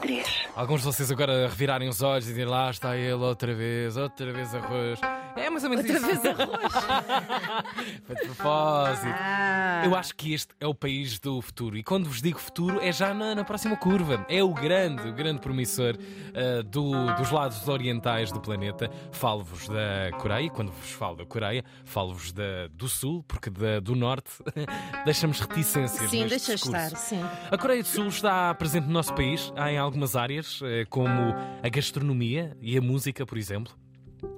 93. Alguns de vocês agora revirarem os olhos e direm lá está ele outra vez, outra vez arroz. É mais ou menos Outra isso. vez arroz. Foi de propósito. Ah. Eu acho que este é o país do futuro. E quando vos digo futuro, é já na, na próxima curva. É o grande, o grande promissor ah, do- dos lados orientais do planeta. Falo-vos da Coreia. E quando vos falo da Coreia, falo-vos da- do Sul, porque da- do Norte deixamos reticências. Sim, deixa discurso. estar, sim. A Coreia do Sul está presente no nosso país em algumas áreas, eh, como a gastronomia e a música, por exemplo.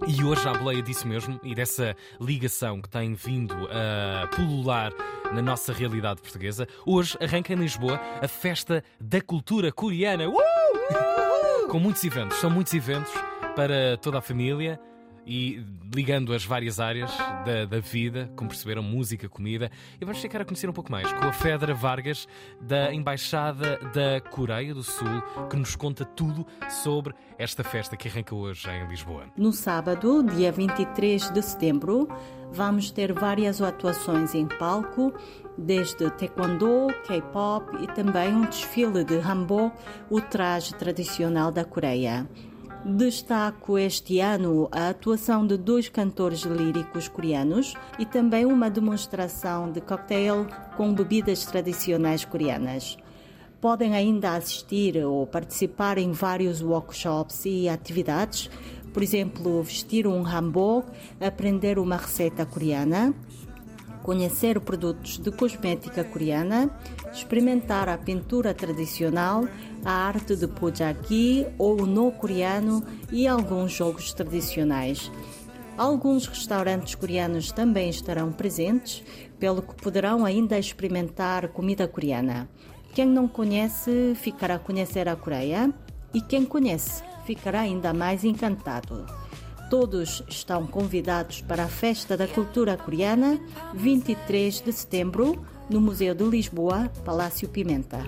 E hoje a boleia disso mesmo e dessa ligação que tem vindo a pulular na nossa realidade portuguesa. Hoje arranca em Lisboa a Festa da Cultura Coreana. Uh! Com muitos eventos, são muitos eventos para toda a família e ligando as várias áreas da, da vida, como perceberam, música, comida. E vamos ficar a conhecer um pouco mais com a Fedra Vargas, da Embaixada da Coreia do Sul, que nos conta tudo sobre esta festa que arranca hoje em Lisboa. No sábado, dia 23 de setembro, vamos ter várias atuações em palco, desde taekwondo, K-pop e também um desfile de hanbok, o traje tradicional da Coreia. Destaco este ano a atuação de dois cantores líricos coreanos e também uma demonstração de cocktail com bebidas tradicionais coreanas. Podem ainda assistir ou participar em vários workshops e atividades, por exemplo, vestir um hanbok, aprender uma receita coreana, conhecer produtos de cosmética coreana, experimentar a pintura tradicional, a arte de pujaki ou no coreano e alguns jogos tradicionais. Alguns restaurantes coreanos também estarão presentes, pelo que poderão ainda experimentar comida coreana. Quem não conhece ficará a conhecer a Coreia e quem conhece ficará ainda mais encantado. Todos estão convidados para a Festa da Cultura Coreana, 23 de setembro, no Museu de Lisboa, Palácio Pimenta.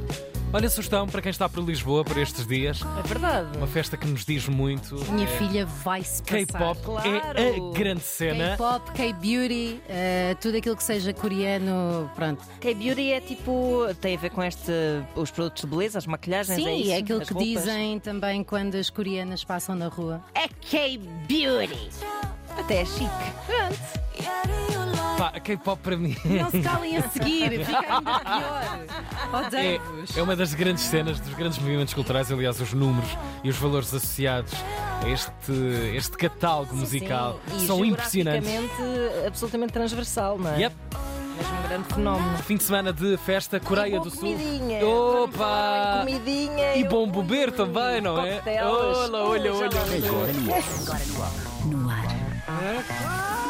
Olha a sugestão para quem está por Lisboa por estes dias. É verdade. Uma festa que nos diz muito. Minha É filha vai-se passar. K-pop claro. é a grande cena. K-pop, K-beauty, eh, tudo aquilo que seja coreano, pronto. K-beauty é tipo. tem a ver com este. os produtos de beleza, as maquilhagens, Sim, é isso? é aquilo As que roupas? dizem também quando as coreanas passam na rua. É K-beauty! Até é chique. Pá, a K-pop para mim Não se calem a seguir, fica ainda pior. é, Odeio-vos. é uma das grandes cenas, dos grandes movimentos culturais. Aliás, os números e os valores associados a este, este catálogo musical Sim, e são impressionantes. absolutamente transversal, não é? Yep. Mesmo um grande fenómeno. Fim de semana de festa Coreia do Sul. comidinha. Opa! Comidinha. E bom beber também, não é? Olha, olha, olha. lá vamos. No ar.